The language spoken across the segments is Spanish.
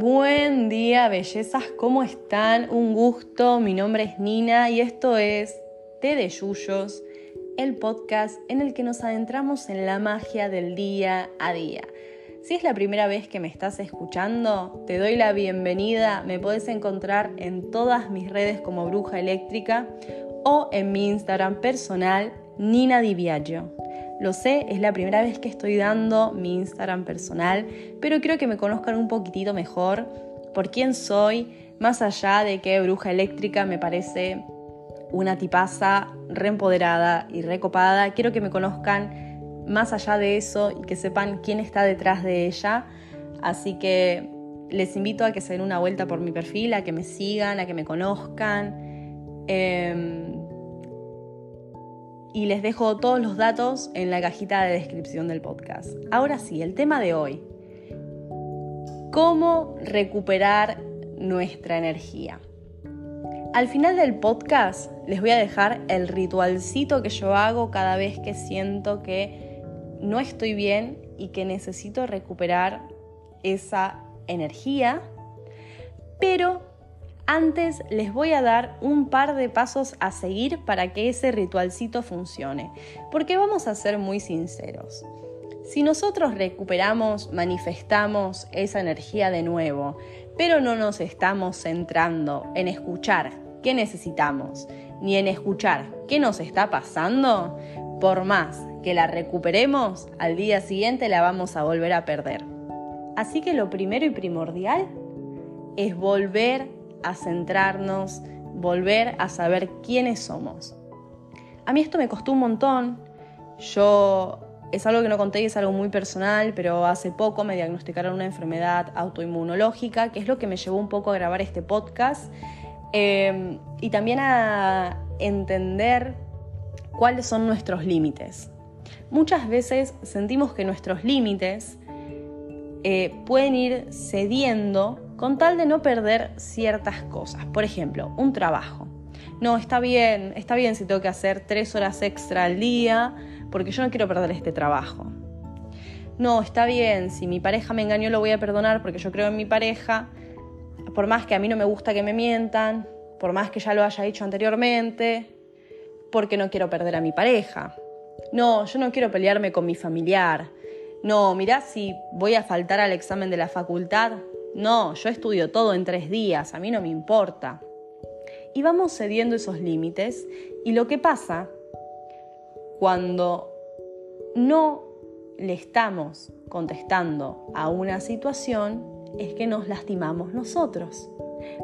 Buen día, bellezas, ¿cómo están? Un gusto, mi nombre es Nina y esto es Té de Yuyos, el podcast en el que nos adentramos en la magia del día a día. Si es la primera vez que me estás escuchando, te doy la bienvenida. Me puedes encontrar en todas mis redes como Bruja Eléctrica o en mi Instagram personal, Nina Di. Lo sé, es la primera vez que estoy dando mi Instagram personal, pero quiero que me conozcan un poquitito mejor por quién soy, más allá de que Bruja Eléctrica me parece una tipaza reempoderada y recopada. Quiero que me conozcan más allá de eso y que sepan quién está detrás de ella. Así que les invito a que se den una vuelta por mi perfil, a que me sigan, a que me conozcan. Em, y les dejo todos los datos en la cajita de descripción del podcast. Ahora sí, el tema de hoy. ¿Cómo recuperar nuestra energía? Al final del podcast les voy a dejar el ritualcito que yo hago cada vez que siento que no estoy bien y que necesito recuperar esa energía. Pero antes les voy a dar un par de pasos a seguir para que ese ritualcito funcione, porque vamos a ser muy sinceros. Si nosotros recuperamos, manifestamos esa energía de nuevo, pero no nos estamos centrando en escuchar qué necesitamos, ni en escuchar qué nos está pasando, por más que la recuperemos, al día siguiente la vamos a volver a perder. Así que lo primero y primordial es volver a centrarnos, volver a saber quiénes somos. A mí esto me costó un montón. Yo es algo que no conté y es algo muy personal, pero hace poco me diagnosticaron una enfermedad autoinmunológica, que es lo que me llevó un poco a grabar este podcast eh, y también a entender cuáles son nuestros límites. Muchas veces sentimos que nuestros límites eh, pueden ir cediendo con tal de no perder ciertas cosas. Por ejemplo, un trabajo. No, está bien, está bien si tengo que hacer tres horas extra al día porque yo no quiero perder este trabajo. No, está bien, si mi pareja me engañó lo voy a perdonar porque yo creo en mi pareja, por más que a mí no me gusta que me mientan, por más que ya lo haya hecho anteriormente, porque no quiero perder a mi pareja. No, yo no quiero pelearme con mi familiar. No, mirá si voy a faltar al examen de la facultad no, yo estudio todo en tres días, a mí no me importa. Y vamos cediendo esos límites y lo que pasa cuando no le estamos contestando a una situación es que nos lastimamos nosotros.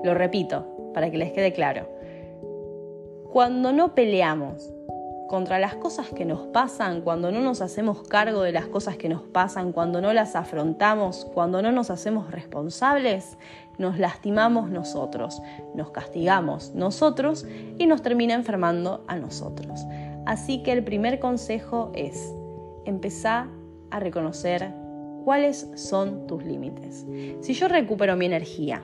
Lo repito, para que les quede claro. Cuando no peleamos contra las cosas que nos pasan, cuando no nos hacemos cargo de las cosas que nos pasan, cuando no las afrontamos, cuando no nos hacemos responsables, nos lastimamos nosotros, nos castigamos nosotros y nos termina enfermando a nosotros. Así que el primer consejo es empezar a reconocer cuáles son tus límites. Si yo recupero mi energía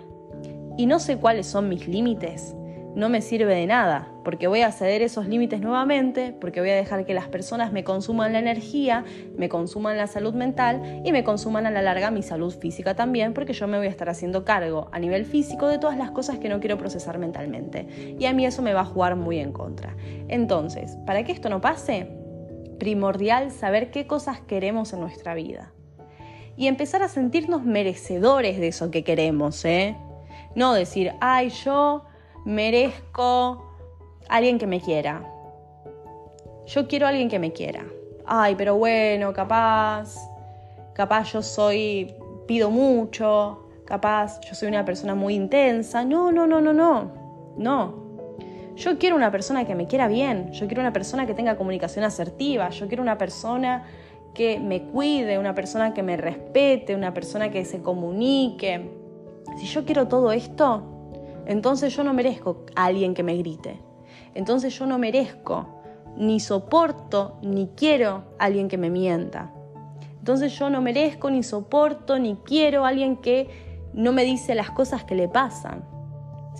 y no sé cuáles son mis límites, no me sirve de nada, porque voy a ceder esos límites nuevamente, porque voy a dejar que las personas me consuman la energía, me consuman la salud mental y me consuman a la larga mi salud física también, porque yo me voy a estar haciendo cargo a nivel físico de todas las cosas que no quiero procesar mentalmente. Y a mí eso me va a jugar muy en contra. Entonces, para que esto no pase, primordial saber qué cosas queremos en nuestra vida. Y empezar a sentirnos merecedores de eso que queremos, ¿eh? No decir, ay, yo merezco alguien que me quiera. Yo quiero a alguien que me quiera. Ay, pero bueno, capaz, capaz yo soy, pido mucho, capaz yo soy una persona muy intensa. No, no, no, no, no, no. Yo quiero una persona que me quiera bien, yo quiero una persona que tenga comunicación asertiva, yo quiero una persona que me cuide, una persona que me respete, una persona que se comunique. Si yo quiero todo esto, entonces yo no merezco a alguien que me grite. Entonces yo no merezco, ni soporto, ni quiero a alguien que me mienta. Entonces yo no merezco, ni soporto, ni quiero a alguien que no me dice las cosas que le pasan.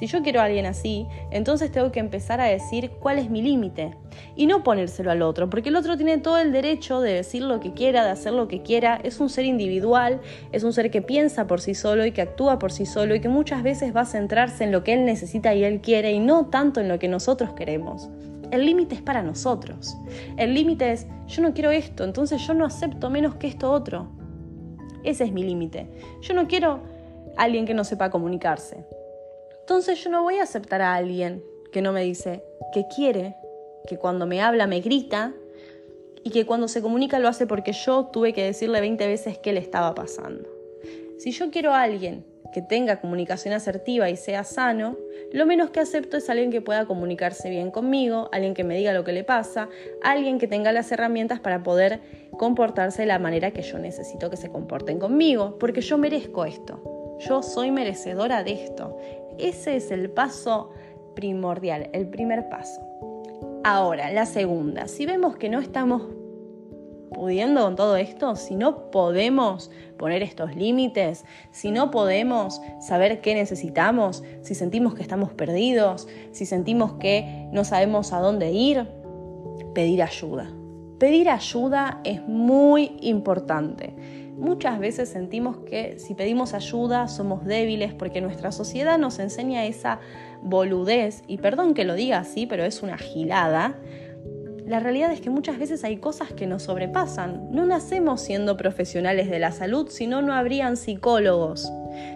Si yo quiero a alguien así, entonces tengo que empezar a decir cuál es mi límite y no ponérselo al otro, porque el otro tiene todo el derecho de decir lo que quiera, de hacer lo que quiera, es un ser individual, es un ser que piensa por sí solo y que actúa por sí solo y que muchas veces va a centrarse en lo que él necesita y él quiere y no tanto en lo que nosotros queremos. El límite es para nosotros. El límite es, yo no quiero esto, entonces yo no acepto menos que esto otro. Ese es mi límite. Yo no quiero alguien que no sepa comunicarse. Entonces yo no voy a aceptar a alguien que no me dice que quiere, que cuando me habla me grita y que cuando se comunica lo hace porque yo tuve que decirle 20 veces qué le estaba pasando. Si yo quiero a alguien que tenga comunicación asertiva y sea sano, lo menos que acepto es alguien que pueda comunicarse bien conmigo, alguien que me diga lo que le pasa, alguien que tenga las herramientas para poder comportarse de la manera que yo necesito que se comporten conmigo, porque yo merezco esto. Yo soy merecedora de esto. Ese es el paso primordial, el primer paso. Ahora, la segunda, si vemos que no estamos pudiendo con todo esto, si no podemos poner estos límites, si no podemos saber qué necesitamos, si sentimos que estamos perdidos, si sentimos que no sabemos a dónde ir, pedir ayuda. Pedir ayuda es muy importante. Muchas veces sentimos que si pedimos ayuda somos débiles porque nuestra sociedad nos enseña esa boludez, y perdón que lo diga así, pero es una gilada. La realidad es que muchas veces hay cosas que nos sobrepasan. No nacemos siendo profesionales de la salud, si no, no habrían psicólogos.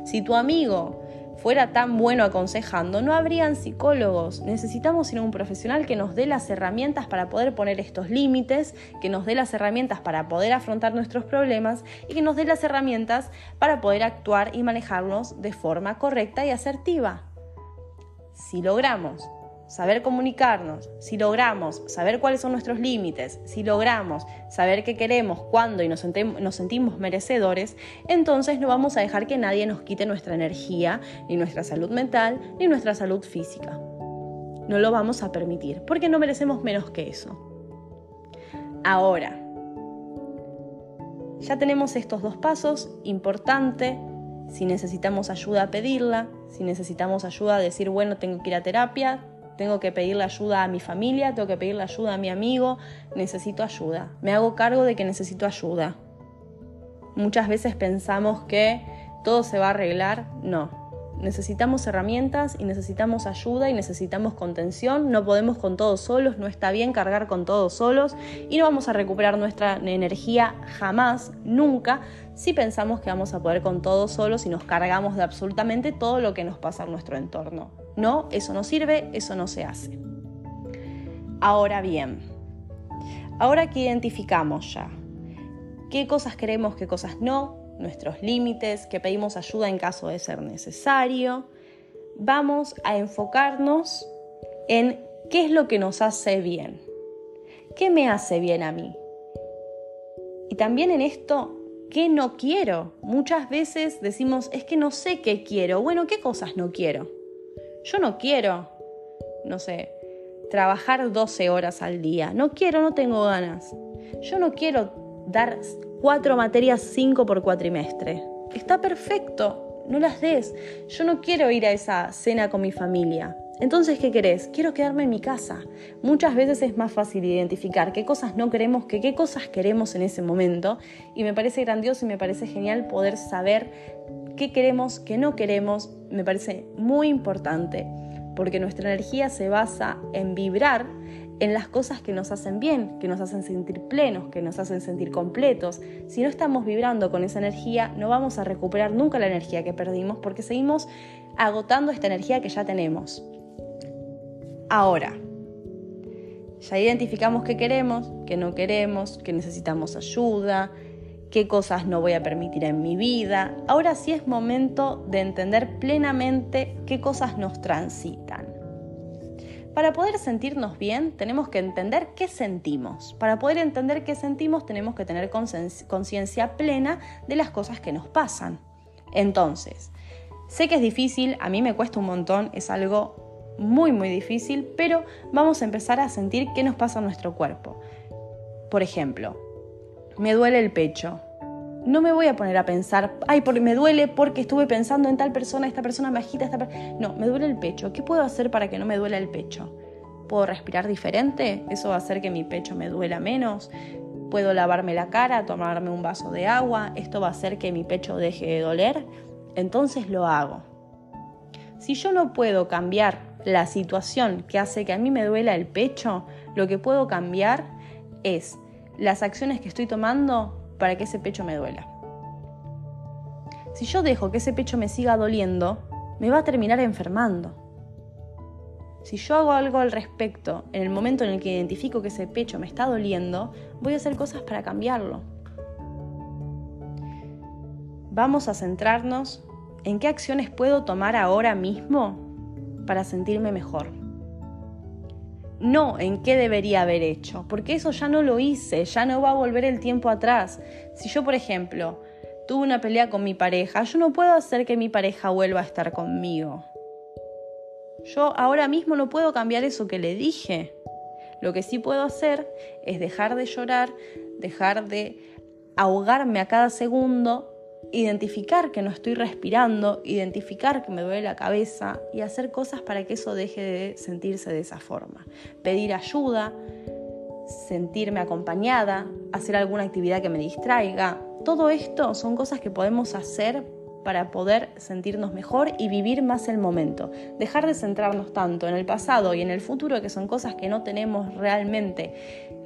Si tu amigo fuera tan bueno aconsejando, no habrían psicólogos. Necesitamos a un profesional que nos dé las herramientas para poder poner estos límites, que nos dé las herramientas para poder afrontar nuestros problemas y que nos dé las herramientas para poder actuar y manejarlos de forma correcta y asertiva. Si logramos saber comunicarnos, si logramos saber cuáles son nuestros límites, si logramos saber qué queremos, cuándo y nos, sentimos merecedores, entonces no vamos a dejar que nadie nos quite nuestra energía, ni nuestra salud mental, ni nuestra salud física. No lo vamos a permitir, porque no merecemos menos que eso. Ahora, ya tenemos estos dos pasos, importante, si necesitamos ayuda pedirla, si necesitamos ayuda decir, bueno, tengo que ir a terapia, tengo que pedirle ayuda a mi familia, tengo que pedirle ayuda a mi amigo, necesito ayuda. Me hago cargo de que necesito ayuda. Muchas veces pensamos que todo se va a arreglar, no. Necesitamos herramientas y necesitamos ayuda y necesitamos contención. No podemos con todos solos, no está bien cargar con todos solos y no vamos a recuperar nuestra energía jamás, nunca, si pensamos que vamos a poder con todos solos y nos cargamos de absolutamente todo lo que nos pasa en nuestro entorno. No, eso no sirve, eso no se hace. Ahora bien, ahora que identificamos ya qué cosas queremos, qué cosas no, nuestros límites, que pedimos ayuda en caso de ser necesario, vamos a enfocarnos en qué es lo que nos hace bien. ¿Qué me hace bien a mí? Y también en esto, ¿qué no quiero? Muchas veces decimos, es que no sé qué quiero. Bueno, ¿qué cosas no quiero? Yo no quiero, no sé, trabajar 12 horas al día. No quiero, no tengo ganas. Yo no quiero dar cuatro materias, cinco por cuatrimestre. Está perfecto, no las des. Yo no quiero ir a esa cena con mi familia. Entonces, ¿qué querés? Quiero quedarme en mi casa. Muchas veces es más fácil identificar qué cosas no queremos que qué cosas queremos en ese momento. Y me parece grandioso y me parece genial poder saber qué queremos, qué no queremos. Me parece muy importante porque nuestra energía se basa en vibrar en las cosas que nos hacen bien, que nos hacen sentir plenos, que nos hacen sentir completos. Si no estamos vibrando con esa energía, no vamos a recuperar nunca la energía que perdimos porque seguimos agotando esta energía que ya tenemos. Ahora, ya identificamos qué queremos, qué no queremos, que necesitamos ayuda, qué cosas no voy a permitir en mi vida. Ahora sí es momento de entender plenamente qué cosas nos transitan. Para poder sentirnos bien tenemos que entender qué sentimos. Para poder entender qué sentimos tenemos que tener conciencia plena de las cosas que nos pasan. Entonces, sé que es difícil, a mí me cuesta un montón, es algo muy muy difícil, pero vamos a empezar a sentir qué nos pasa en nuestro cuerpo. Por ejemplo, me duele el pecho. No me voy a poner a pensar, ay, porque me duele porque estuve pensando en tal persona, esta persona me agita, esta No, me duele el pecho. ¿Qué puedo hacer para que no me duela el pecho? ¿Puedo respirar diferente? ¿Eso va a hacer que mi pecho me duela menos? ¿Puedo lavarme la cara, tomarme un vaso de agua? ¿Esto va a hacer que mi pecho deje de doler? Entonces lo hago. Si yo no puedo cambiar la situación que hace que a mí me duela el pecho, lo que puedo cambiar es las acciones que estoy tomando para que ese pecho me duela. Si yo dejo que ese pecho me siga doliendo, me va a terminar enfermando. Si yo hago algo al respecto en el momento en el que identifico que ese pecho me está doliendo, voy a hacer cosas para cambiarlo. Vamos a centrarnos en qué acciones puedo tomar ahora mismo para sentirme mejor no en qué debería haber hecho, porque eso ya no lo hice, ya no va a volver el tiempo atrás. Si yo, por ejemplo, tuve una pelea con mi pareja, yo no puedo hacer que mi pareja vuelva a estar conmigo. Yo ahora mismo no puedo cambiar eso que le dije. Lo que sí puedo hacer es dejar de llorar, dejar de ahogarme a cada segundo identificar que no estoy respirando, identificar que me duele la cabeza y hacer cosas para que eso deje de sentirse de esa forma. Pedir ayuda, sentirme acompañada, hacer alguna actividad que me distraiga. Todo esto son cosas que podemos hacer para poder sentirnos mejor y vivir más el momento. Dejar de centrarnos tanto en el pasado y en el futuro, que son cosas que no tenemos realmente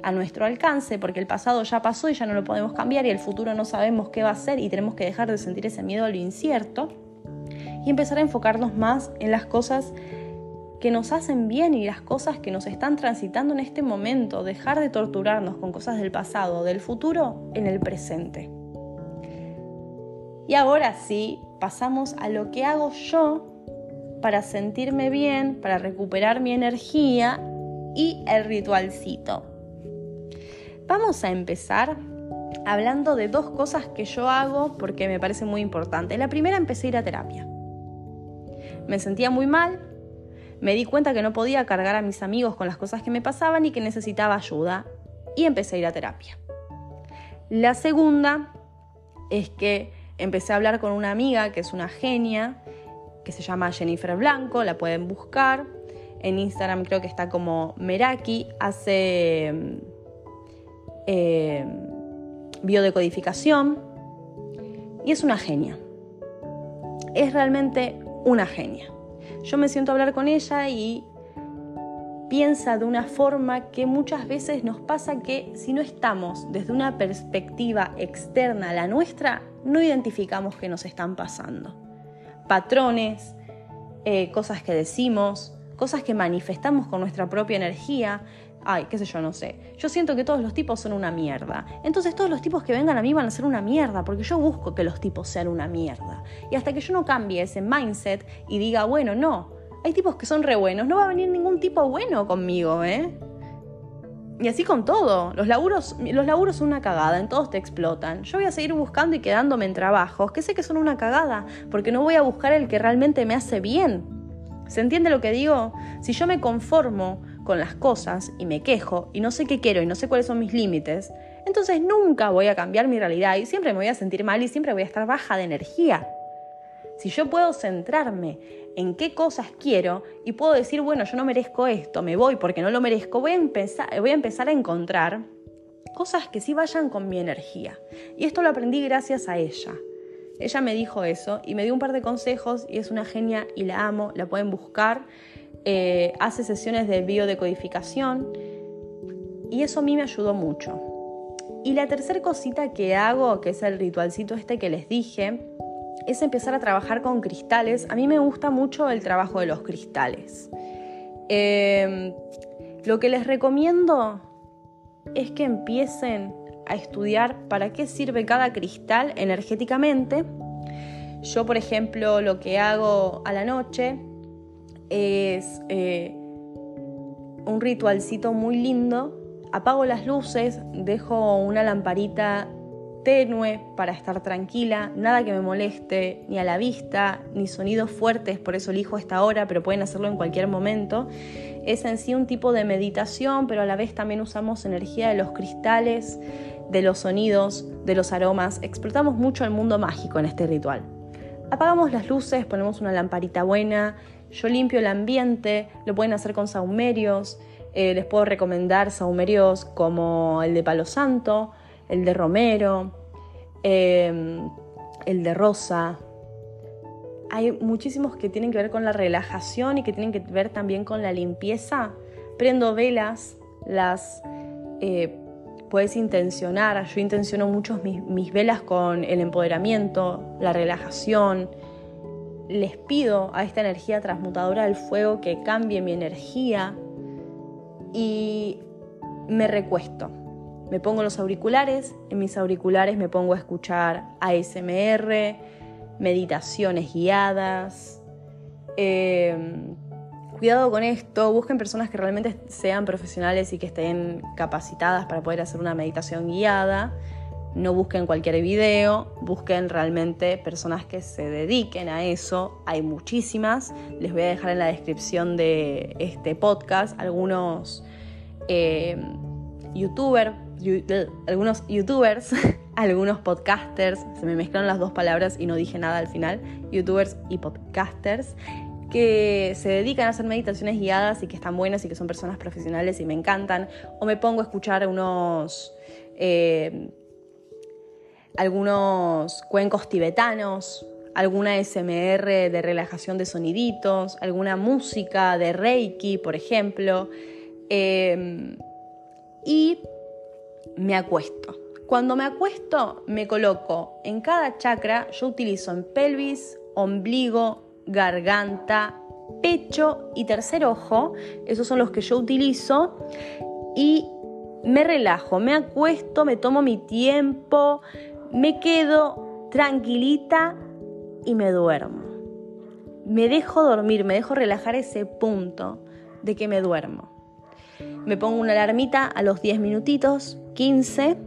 a nuestro alcance, porque el pasado ya pasó y ya no lo podemos cambiar y el futuro no sabemos qué va a ser y tenemos que dejar de sentir ese miedo a lo incierto y empezar a enfocarnos más en las cosas que nos hacen bien y las cosas que nos están transitando en este momento, dejar de torturarnos con cosas del pasado, del futuro, en el presente. Y ahora sí, pasamos a lo que hago yo para sentirme bien, para recuperar mi energía y el ritualcito. Vamos a empezar hablando de dos cosas que yo hago porque me parece muy importante. La primera empecé a ir a terapia. Me sentía muy mal, me di cuenta que no podía cargar a mis amigos con las cosas que me pasaban y que necesitaba ayuda y empecé a ir a terapia. La segunda es que empecé a hablar con una amiga que es una genia, que se llama Jennifer Blanco, la pueden buscar. En Instagram creo que está como Meraki, hace eh, biodecodificación y es una genia. Es realmente una genia. Yo me siento a hablar con ella y piensa de una forma que muchas veces nos pasa que si no estamos desde una perspectiva externa a la nuestra, no identificamos qué nos están pasando. Patrones, eh, cosas que decimos, cosas que manifestamos con nuestra propia energía. Ay, qué sé yo, no sé. Yo siento que todos los tipos son una mierda. Entonces todos los tipos que vengan a mí van a ser una mierda, porque yo busco que los tipos sean una mierda. Y hasta que yo no cambie ese mindset y diga, bueno, no, hay tipos que son re buenos, no va a venir ningún tipo bueno conmigo, ¿eh? Y así con todo. Los laburos, los laburos son una cagada, en todos te explotan. Yo voy a seguir buscando y quedándome en trabajos que sé que son una cagada, porque no voy a buscar el que realmente me hace bien. ¿Se entiende lo que digo? Si yo me conformo con las cosas y me quejo y no sé qué quiero y no sé cuáles son mis límites, entonces nunca voy a cambiar mi realidad y siempre me voy a sentir mal y siempre voy a estar baja de energía. Si yo puedo centrarme en qué cosas quiero y puedo decir, bueno, yo no merezco esto, me voy porque no lo merezco, voy a empezar, voy a, empezar a encontrar cosas que sí vayan con mi energía. Y esto lo aprendí gracias a ella. Ella me dijo eso y me dio un par de consejos y es una genia y la amo, la pueden buscar. Eh, hace sesiones de biodecodificación y eso a mí me ayudó mucho. Y la tercera cosita que hago, que es el ritualcito este que les dije, es empezar a trabajar con cristales. A mí me gusta mucho el trabajo de los cristales. Em, lo que les recomiendo es que empiecen a estudiar para qué sirve cada cristal energéticamente. Yo, por ejemplo, lo que hago a la noche es eh, un ritualcito muy lindo. Apago las luces, dejo una lamparita tenue para estar tranquila, nada que me moleste, ni a la vista, ni sonidos fuertes, por eso elijo esta hora, pero pueden hacerlo en cualquier momento. Es en sí un tipo de meditación, pero a la vez también usamos energía de los cristales de los sonidos, de los aromas. Explotamos mucho el mundo mágico en este ritual. Apagamos las luces, ponemos una lamparita buena, yo limpio el ambiente, lo pueden hacer con saumerios, eh, les puedo recomendar saumerios como el de Palo Santo, el de Romero, eh, el de Rosa. Hay muchísimos que tienen que ver con la relajación y que tienen que ver también con la limpieza. Prendo velas, las eh, puedes intencionar. Yo intenciono mucho mis, velas con el empoderamiento, la relajación. Les pido a esta energía transmutadora del fuego que cambie mi energía y me recuesto. Me pongo los auriculares, en mis auriculares me pongo a escuchar ASMR, meditaciones guiadas. Eh, Cuidado con esto, busquen personas que realmente sean profesionales y que estén capacitadas para poder hacer una meditación guiada. No busquen cualquier video, busquen realmente personas que se dediquen a eso. Hay muchísimas. Les voy a dejar en la descripción de este podcast algunos eh, youtubers, algunos youtubers, algunos podcasters. Se me mezclaron las dos palabras y no dije nada al final. Youtubers y podcasters que se dedican a hacer meditaciones guiadas y que están buenas y que son personas profesionales y me encantan, o me pongo a escuchar unos, eh, algunos cuencos tibetanos, alguna SMR de relajación de soniditos, alguna música de Reiki, por ejemplo, em, y me acuesto. Cuando me acuesto, me coloco en cada chakra, yo utilizo en pelvis, ombligo, garganta, pecho y tercer ojo. Esos son los que yo utilizo. Y me relajo, me acuesto, me tomo mi tiempo, me quedo tranquilita y me duermo. Me dejo dormir, me dejo relajar ese punto de que me duermo. Me pongo una alarmita a los 10 minutitos, 15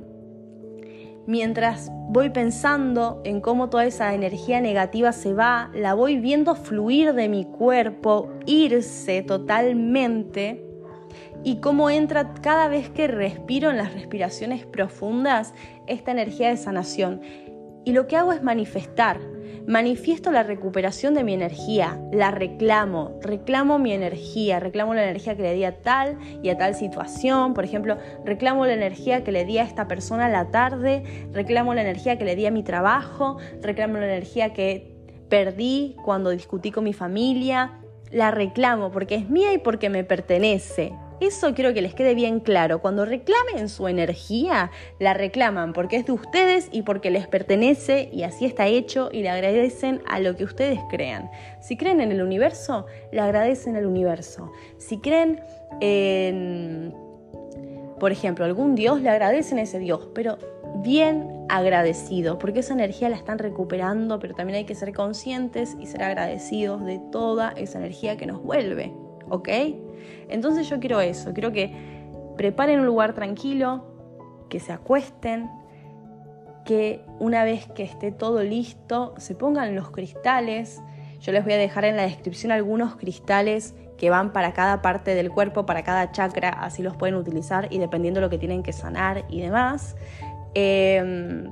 mientras voy pensando en cómo toda esa energía negativa se va, la voy viendo fluir de mi cuerpo, irse totalmente, y cómo entra cada vez que respiro en las respiraciones profundas esta energía de sanación. Y lo que hago es manifestar, manifiesto la recuperación de mi energía, la reclamo, reclamo mi energía, reclamo la energía que le di a tal y a tal situación, por ejemplo, reclamo la energía que le di a esta persona la tarde, reclamo la energía que le di a mi trabajo, reclamo la energía que perdí cuando discutí con mi familia, la reclamo porque es mía y porque me pertenece. Eso quiero que les quede bien claro. Cuando reclamen su energía, la reclaman porque es de ustedes y porque les pertenece y así está hecho y le agradecen a lo que ustedes crean. Si creen en el universo, le agradecen al universo. Si creen en, por ejemplo, algún Dios, le agradecen a ese Dios, pero bien agradecido, porque esa energía la están recuperando, pero también hay que ser conscientes y ser agradecidos de toda esa energía que nos vuelve, ¿ok? Entonces yo quiero eso, quiero que preparen un lugar tranquilo, que se acuesten, que una vez que esté todo listo, se pongan los cristales. Yo les voy a dejar en la descripción algunos cristales que van para cada parte del cuerpo, para cada chakra, así los pueden utilizar y dependiendo de lo que tienen que sanar y demás. Em,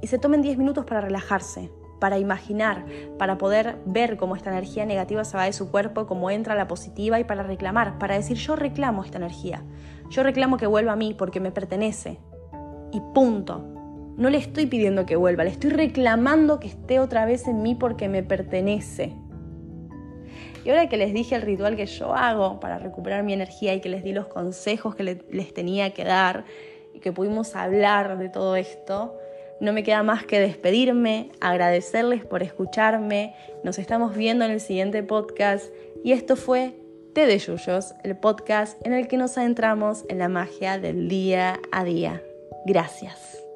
y se tomen 10 minutos para relajarse, para imaginar, para poder ver cómo esta energía negativa se va de su cuerpo, cómo entra la positiva y para reclamar, para decir yo reclamo esta energía, yo reclamo que vuelva a mí porque me pertenece. Y punto. No le estoy pidiendo que vuelva, le estoy reclamando que esté otra vez en mí porque me pertenece. Y ahora que les dije el ritual que yo hago para recuperar mi energía y que les di los consejos que les tenía que dar y que pudimos hablar de todo esto, no me queda más que despedirme, agradecerles por escucharme. Nos estamos viendo en el siguiente podcast y esto fue Té de Yuyos, el podcast en el que nos adentramos en la magia del día a día. Gracias.